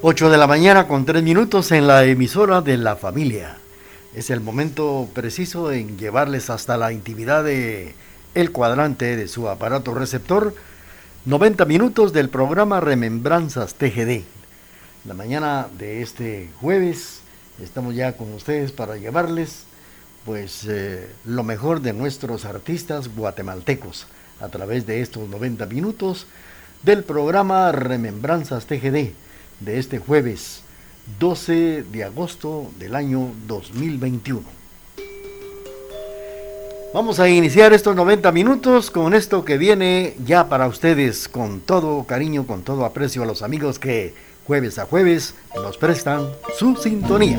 8 de la mañana con 3 minutos en la emisora de la familia. Es el momento preciso en llevarles hasta la intimidad de el cuadrante de su aparato receptor 90 minutos del programa Remembranzas TGD. La mañana de este jueves estamos ya con ustedes para llevarles pues eh, lo mejor de nuestros artistas guatemaltecos a través de estos 90 minutos del programa Remembranzas TGD de este jueves 12 de agosto del año 2021. Vamos a iniciar estos 90 minutos con esto que viene ya para ustedes con todo cariño, con todo aprecio a los amigos que jueves a jueves nos prestan su sintonía.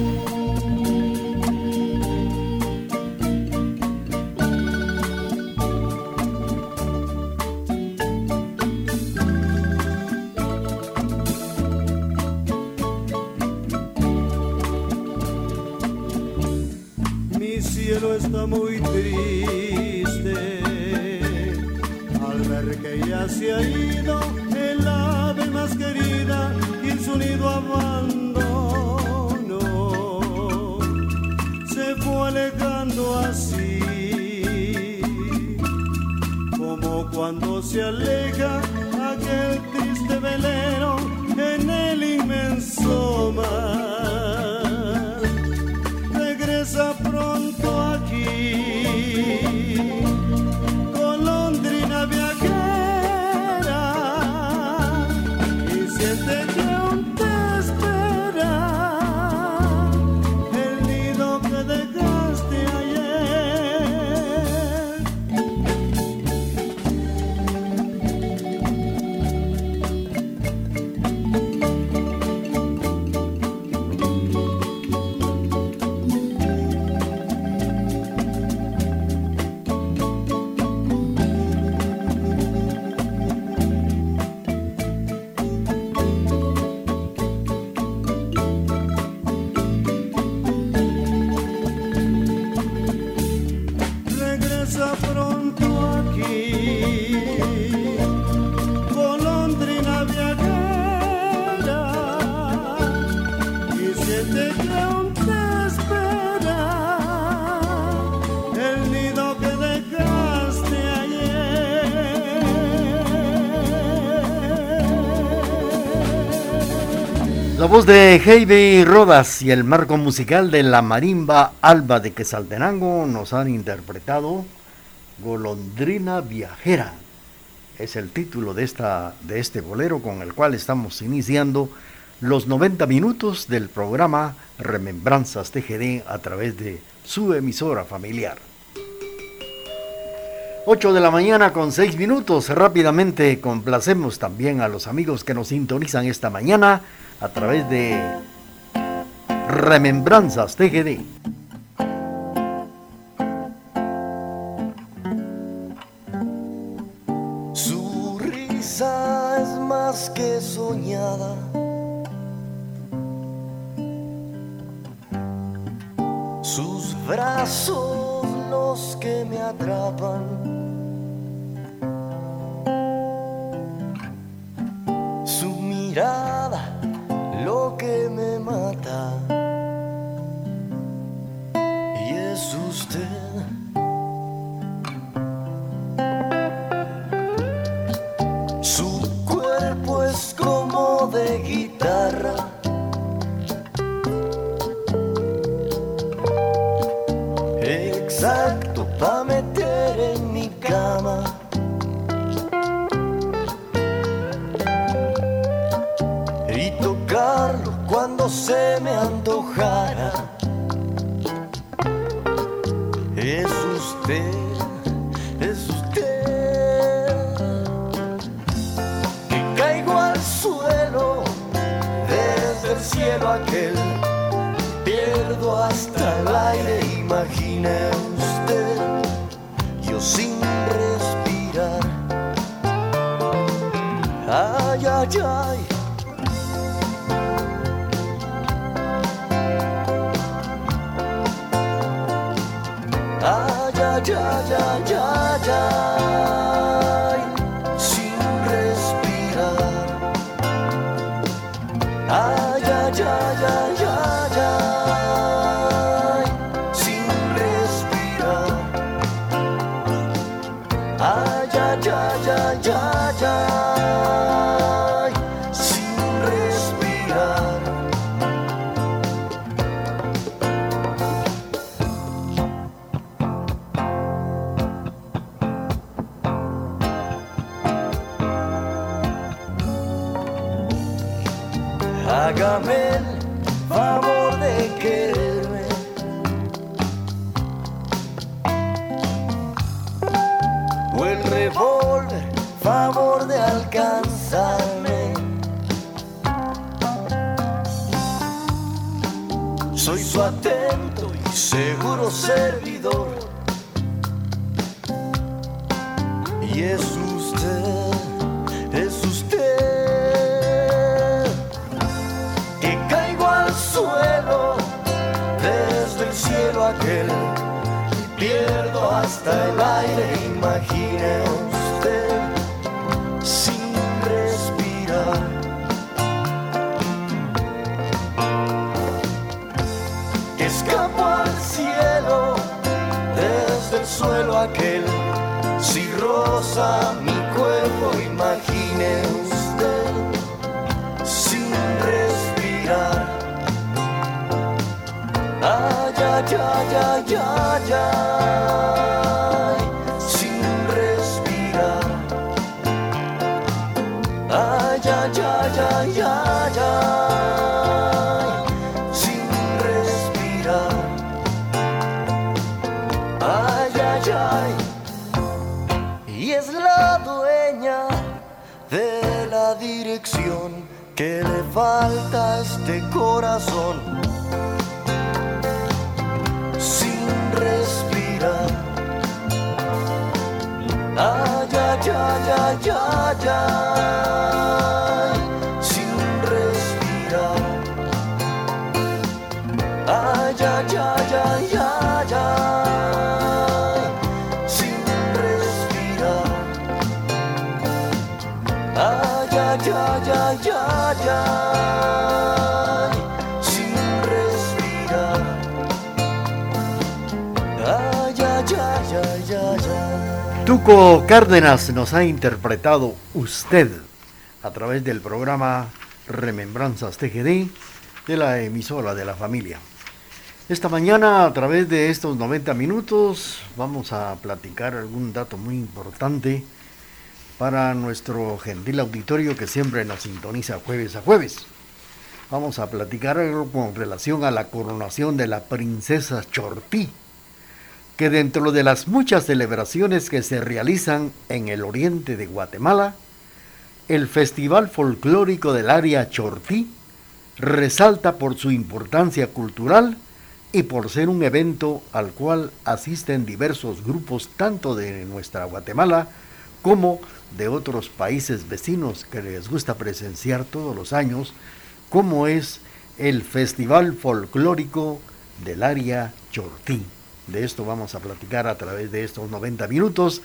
está muy triste al ver que ya se ha ido el ave más querida y en su nido abandono se fue alejando así como cuando se aleja aquel triste velero en el inmenso mar. Voz de Heidi Rodas y el marco musical de la marimba Alba de Quesaltenango nos han interpretado Golondrina Viajera. Es el título de, esta, de este bolero con el cual estamos iniciando los 90 minutos del programa Remembranzas TGD a través de su emisora familiar. 8 de la mañana con 6 minutos. Rápidamente complacemos también a los amigos que nos sintonizan esta mañana a través de Remembranzas TGD. Su risa es más que soñada. Sus brazos los que me atrapan. Es usted. Que caigo al suelo desde el cielo aquel. Pierdo hasta el aire, imagine usted. Yo sin ya, ya, ya, Hágame el favor de quererme. O el revólver, favor de alcanzarme. Soy su atento y seguro servidor. Y es el aire. Imagine usted sin respirar. Que escapo al cielo desde el suelo aquel. Si rosa mi cuerpo, imagine usted sin respirar. Ay, ay, ay, ay, ay, ay, que le falta a este corazón sin respirar. Ay, ay, ay, ay, ay, ay, sin respirar. Ay, ay, ay, ay, ay, ay, Tuco Cárdenas nos ha interpretado Usted a través del programa Remembranzas TGD de la emisora de la familia. Esta mañana a través de estos 90 minutos vamos a platicar algún dato muy importante para nuestro gentil auditorio que siempre nos sintoniza jueves a jueves. Vamos a platicar con relación a la coronación de la princesa Chortí que dentro de las muchas celebraciones que se realizan en el oriente de Guatemala, el Festival Folclórico del Área Chortí resalta por su importancia cultural y por ser un evento al cual asisten diversos grupos tanto de nuestra Guatemala como de otros países vecinos que les gusta presenciar todos los años, como es el Festival Folclórico del Área Chortí. De esto vamos a platicar a través de estos 90 minutos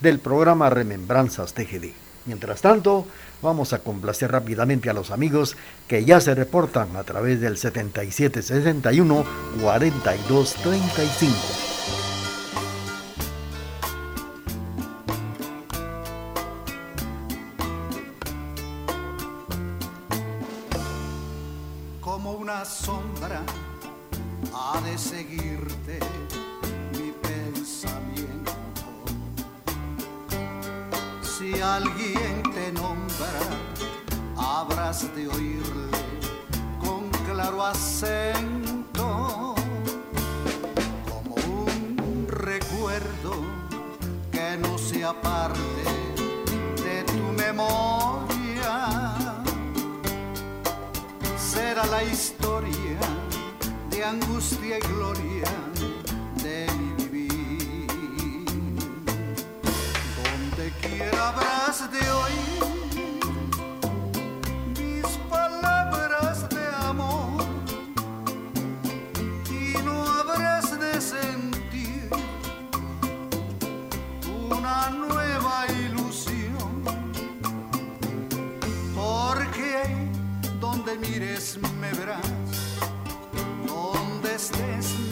del programa Remembranzas TGD. Mientras tanto, vamos a complacer rápidamente a los amigos que ya se reportan a través del 7761 4235. Donde mires me verás, donde estés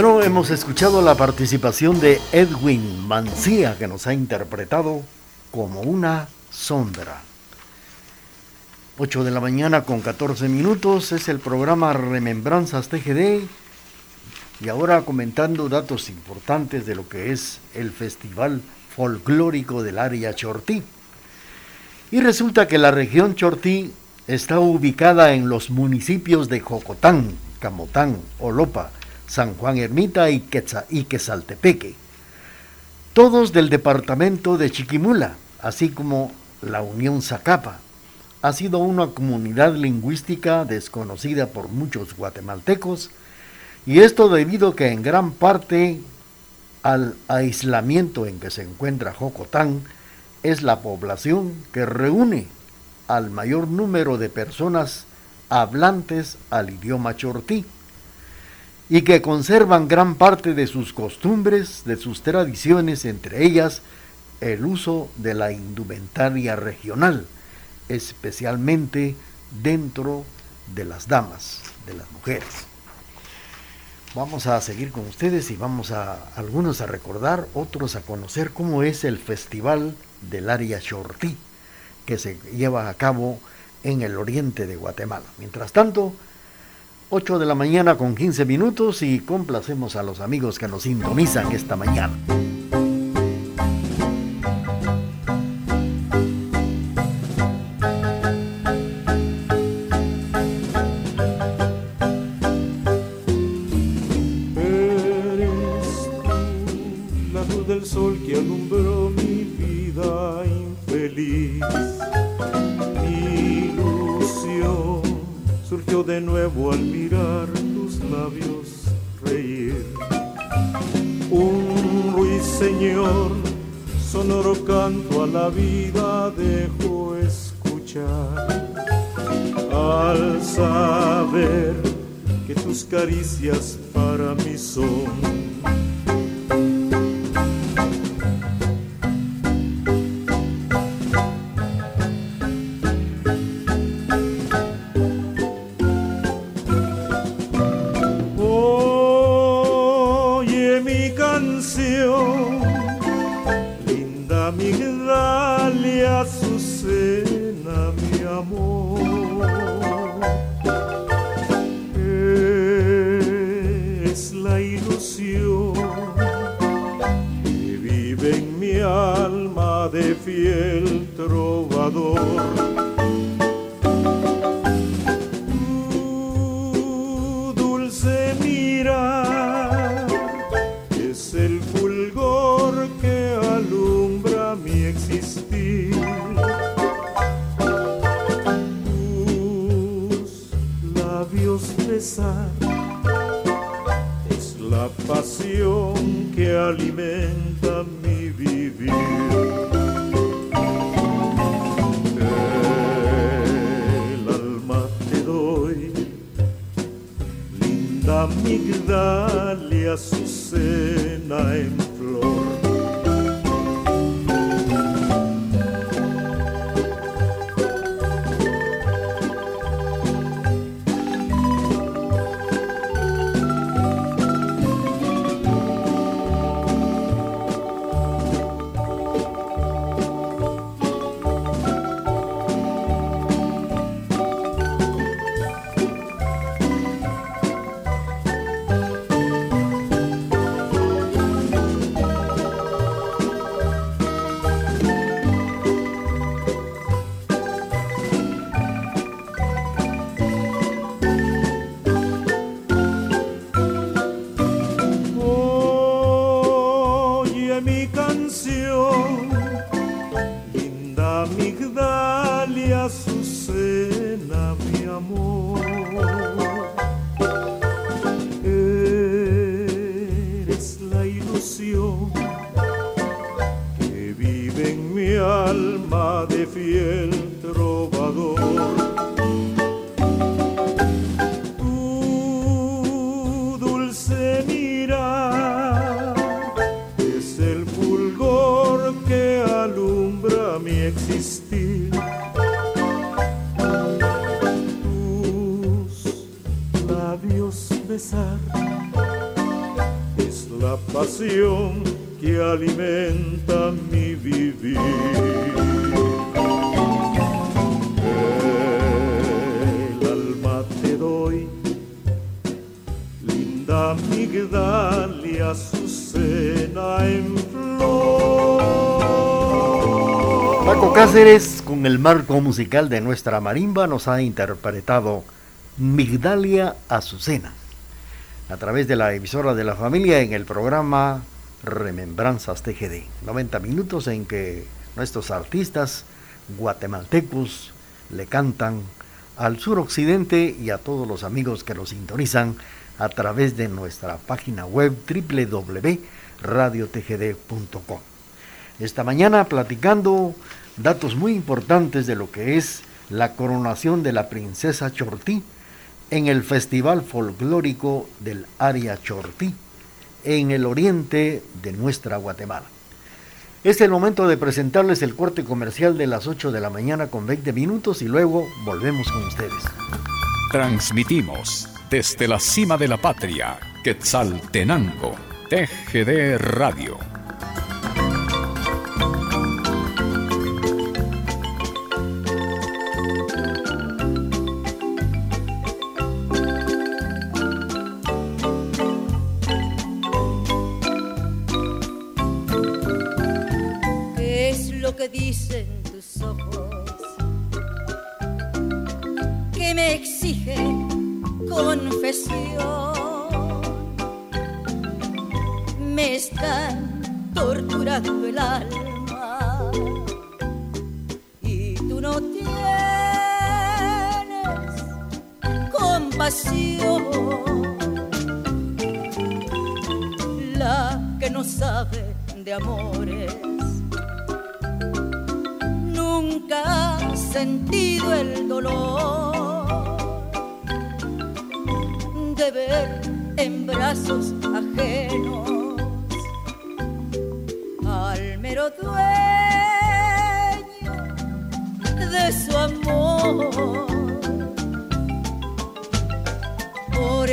Bueno, hemos escuchado la participación de Edwin Mancía que nos ha interpretado como una sombra. 8 de la mañana con 14 minutos es el programa Remembranzas TGD y ahora comentando datos importantes de lo que es el Festival Folclórico del Área Chortí. Y resulta que la región Chortí está ubicada en los municipios de Jocotán, Camotán, Olopa, San Juan Ermita y, Quetza- y Quesaltepeque, todos del departamento de Chiquimula, así como la Unión Zacapa. Ha sido una comunidad lingüística desconocida por muchos guatemaltecos, y esto debido que en gran parte al aislamiento en que se encuentra Jocotán es la población que reúne al mayor número de personas hablantes al idioma chortí y que conservan gran parte de sus costumbres, de sus tradiciones, entre ellas el uso de la indumentaria regional, especialmente dentro de las damas, de las mujeres. Vamos a seguir con ustedes y vamos a algunos a recordar, otros a conocer cómo es el Festival del Área Chortí, que se lleva a cabo en el oriente de Guatemala. Mientras tanto, 8 de la mañana con 15 minutos y complacemos a los amigos que nos sintonizan esta mañana. Migdalia, Azucena en flor. De fiel trovador. Tu dulce mirar es el fulgor que alumbra mi existir. Tus labios besar es la pasión que alimenta mi vivir. Migdalia, Azucena en flor. Paco Cáceres, con el marco musical de nuestra marimba, nos ha interpretado Migdalia Azucena a través de la emisora de la familia en el programa Remembranzas TGD. 90 minutos en que nuestros artistas guatemaltecos le cantan al suroccidente y a todos los amigos que nos sintonizan a través de nuestra página web www.radiotgd.com. Esta mañana platicando datos muy importantes de lo que es la coronación de la princesa Chortí en el Festival Folclórico del Área Chortí, en el oriente de nuestra Guatemala. Es el momento de presentarles el corte comercial de las 8 de la mañana con 20 minutos y luego volvemos con ustedes. Transmitimos desde la cima de la patria, Quetzaltenango, TGD Radio. La que no sabe de amores nunca ha sentido el dolor de ver en brazos ajenos al mero dueño de su amor.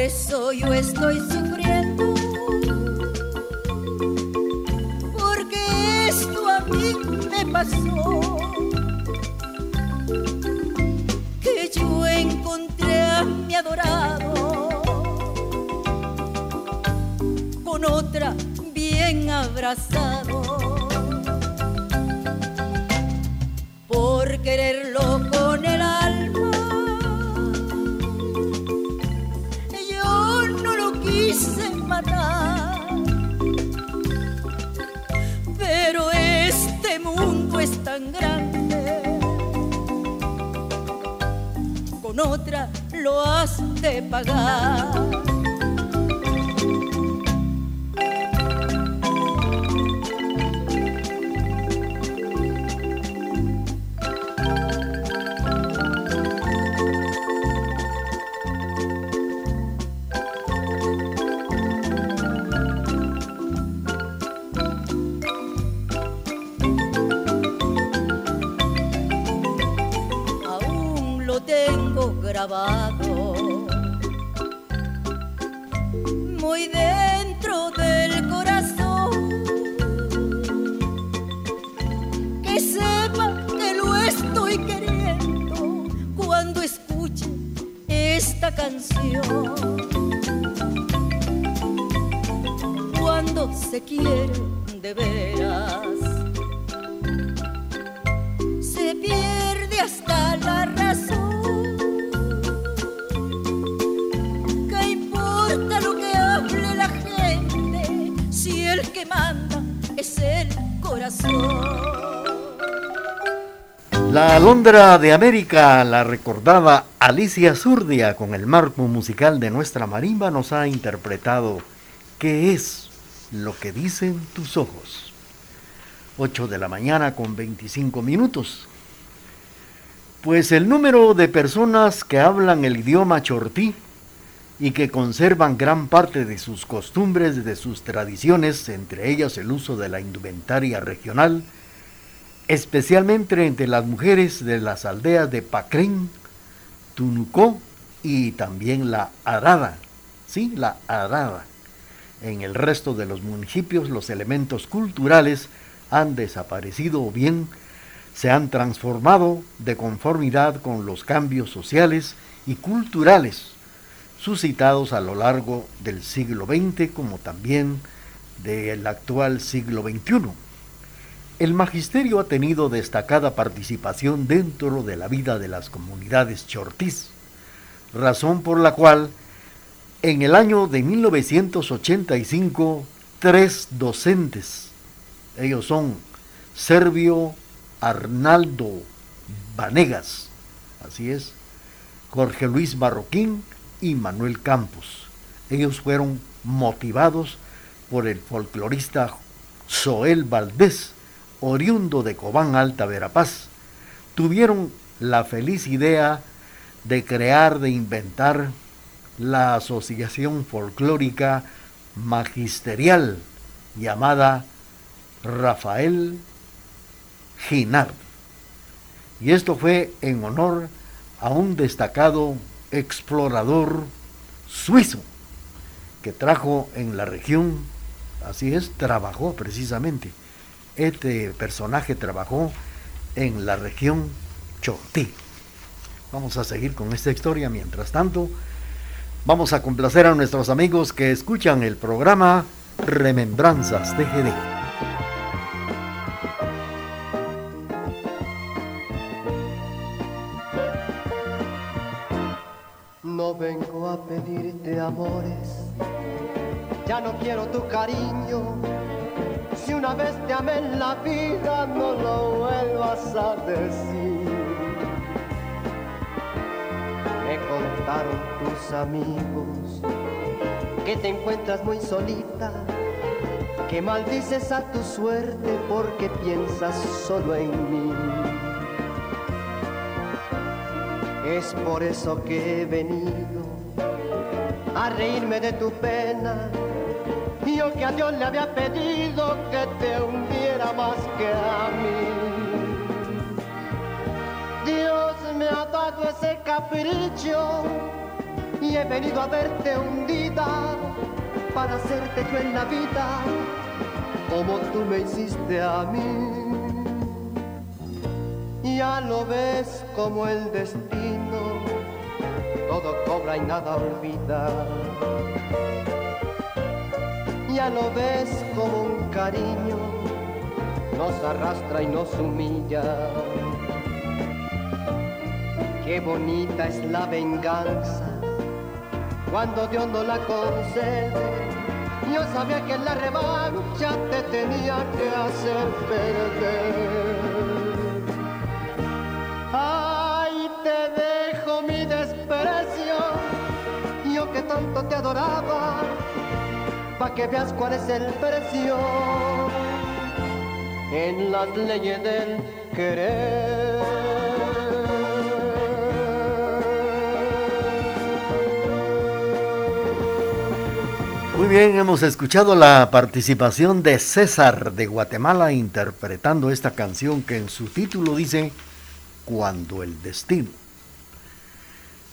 Eso yo estoy sufriendo porque esto a mí me pasó. Que yo encontré a mi adorado con otra bien abrazado. Por quererlo matar. Pero este mundo es tan grande, con otra lo has de pagar. Grabado muy dentro del corazón. Que sepa que lo estoy queriendo cuando escuche esta canción. Cuando se quiere de veras La Alondra de América, la recordada Alicia Zurdia con el marco musical de nuestra marimba nos ha interpretado ¿Qué es lo que dicen tus ojos? 8 de la mañana con 25 minutos. Pues el número de personas que hablan el idioma chortí y que conservan gran parte de sus costumbres, de sus tradiciones, entre ellas el uso de la indumentaria regional, especialmente entre las mujeres de las aldeas de Pacrén, Tunucó y también la Arada. Sí, la Arada. En el resto de los municipios los elementos culturales han desaparecido o bien se han transformado de conformidad con los cambios sociales y culturales suscitados a lo largo del siglo XX como también del actual siglo XXI. El magisterio ha tenido destacada participación dentro de la vida de las comunidades chortís, razón por la cual en el año de 1985 tres docentes, ellos son Servio Arnaldo Vanegas, así es, Jorge Luis Barroquín y Manuel Campos. Ellos fueron motivados por el folclorista Zoel Valdés, oriundo de Cobán Alta Verapaz, tuvieron la feliz idea de crear, de inventar la asociación folclórica magisterial llamada Rafael Ginard. Y esto fue en honor a un destacado explorador suizo que trajo en la región, así es, trabajó precisamente este personaje trabajó en la región Chortí. Vamos a seguir con esta historia. Mientras tanto, vamos a complacer a nuestros amigos que escuchan el programa Remembranzas TGD. Si una vez te amé en la vida, no lo vuelvas a decir. Me contaron tus amigos que te encuentras muy solita, que maldices a tu suerte porque piensas solo en mí. Es por eso que he venido a reírme de tu pena que a Dios le había pedido que te hundiera más que a mí. Dios me ha dado ese capricho y he venido a verte hundida para hacerte yo en la vida como tú me hiciste a mí. Ya lo ves como el destino, todo cobra y nada olvida ya lo ves como un cariño, nos arrastra y nos humilla. Qué bonita es la venganza cuando Dios no la concede. Yo sabía que la revancha te tenía que hacer perder. Ay, te dejo mi desprecio, yo que tanto te adoraba que veas cuál es el precio en las leyes del querer. Muy bien, hemos escuchado la participación de César de Guatemala interpretando esta canción que en su título dice Cuando el destino.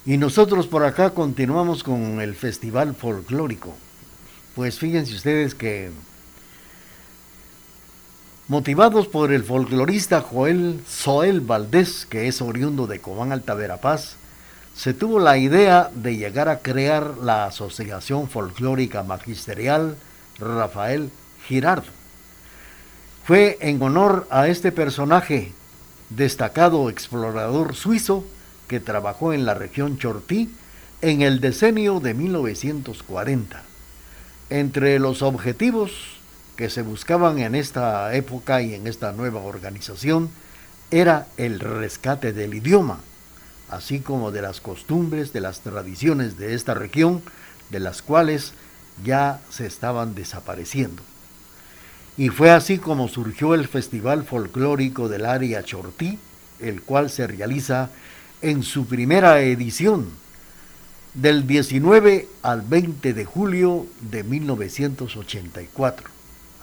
Y nosotros por acá continuamos con el Festival Folclórico. Pues fíjense ustedes que motivados por el folclorista Joel Soel Valdés, que es oriundo de Cobán Alta Verapaz, se tuvo la idea de llegar a crear la Asociación Folclórica Magisterial Rafael Girard. Fue en honor a este personaje, destacado explorador suizo que trabajó en la región Chortí en el decenio de 1940. Entre los objetivos que se buscaban en esta época y en esta nueva organización era el rescate del idioma, así como de las costumbres, de las tradiciones de esta región, de las cuales ya se estaban desapareciendo. Y fue así como surgió el Festival Folclórico del Área Chortí, el cual se realiza en su primera edición del 19 al 20 de julio de 1984.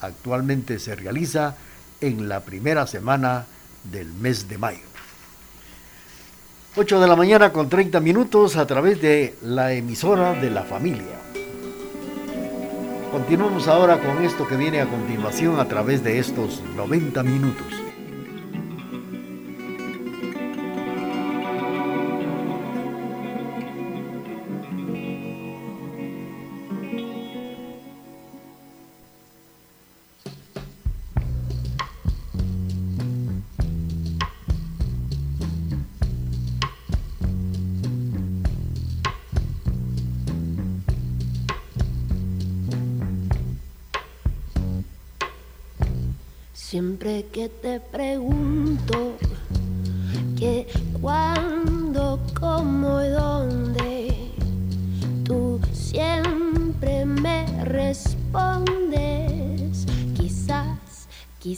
Actualmente se realiza en la primera semana del mes de mayo. 8 de la mañana con 30 minutos a través de la emisora de la familia. Continuamos ahora con esto que viene a continuación a través de estos 90 minutos.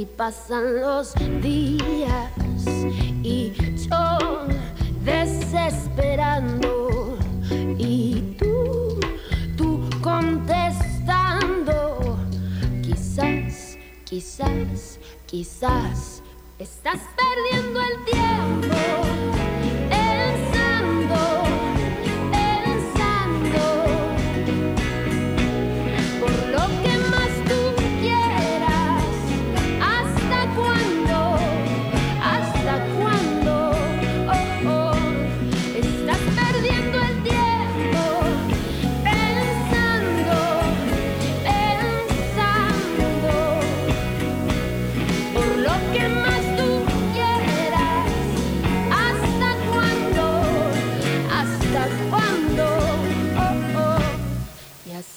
Y pasan los días y yo desesperando y tú, tú contestando. Quizás, quizás, quizás estás perdiendo el tiempo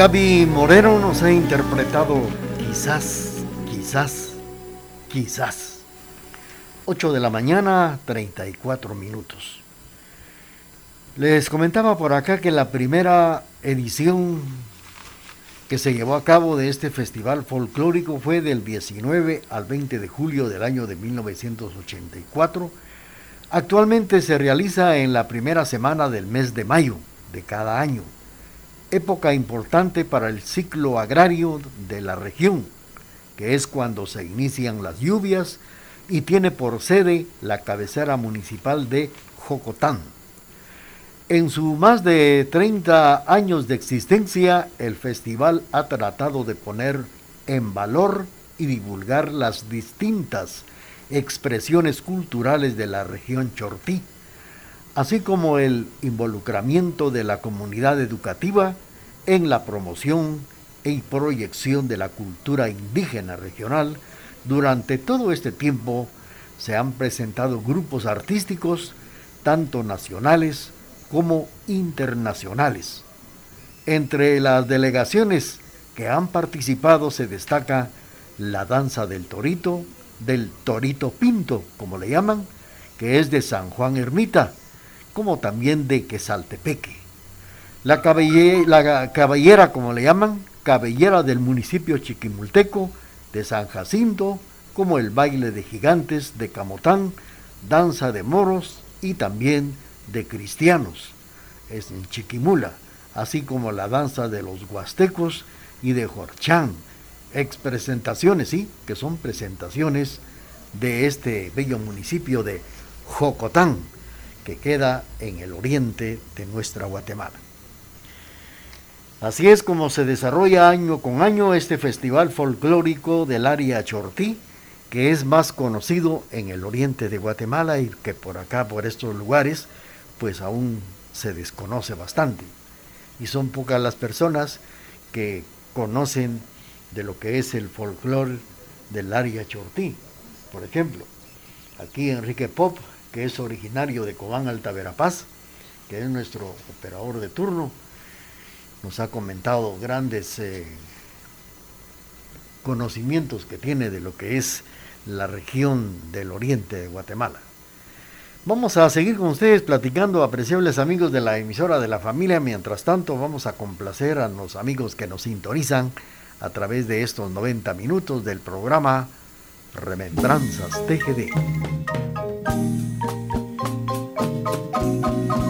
Gaby Moreno nos ha interpretado quizás, quizás, quizás. 8 de la mañana, 34 minutos. Les comentaba por acá que la primera edición que se llevó a cabo de este festival folclórico fue del 19 al 20 de julio del año de 1984. Actualmente se realiza en la primera semana del mes de mayo de cada año, época importante para el ciclo agrario de la región, que es cuando se inician las lluvias y tiene por sede la cabecera municipal de Jocotán. En su más de 30 años de existencia, el festival ha tratado de poner en valor y divulgar las distintas expresiones culturales de la región Chortí, así como el involucramiento de la comunidad educativa en la promoción y proyección de la cultura indígena regional. Durante todo este tiempo se han presentado grupos artísticos, tanto nacionales como internacionales. Entre las delegaciones que han participado se destaca la danza del torito, del torito pinto, como le llaman, que es de San Juan Ermita, como también de Quesaltepeque. La cabellera, la cabellera, como le llaman, cabellera del municipio chiquimulteco de San Jacinto, como el baile de gigantes de Camotán, danza de moros y también de cristianos, es en Chiquimula, así como la danza de los huastecos y de Jorchán, expresentaciones, sí, que son presentaciones de este bello municipio de Jocotán, que queda en el oriente de nuestra Guatemala. Así es como se desarrolla año con año este festival folclórico del área Chortí, que es más conocido en el oriente de Guatemala y que por acá, por estos lugares, pues aún se desconoce bastante. Y son pocas las personas que conocen de lo que es el folclore del área Chortí. Por ejemplo, aquí Enrique Pop, que es originario de Cobán Alta Verapaz, que es nuestro operador de turno, nos ha comentado grandes eh, conocimientos que tiene de lo que es la región del oriente de Guatemala. Vamos a seguir con ustedes platicando, apreciables amigos de la emisora de la familia. Mientras tanto, vamos a complacer a los amigos que nos sintonizan a través de estos 90 minutos del programa Remembranzas TGD. Música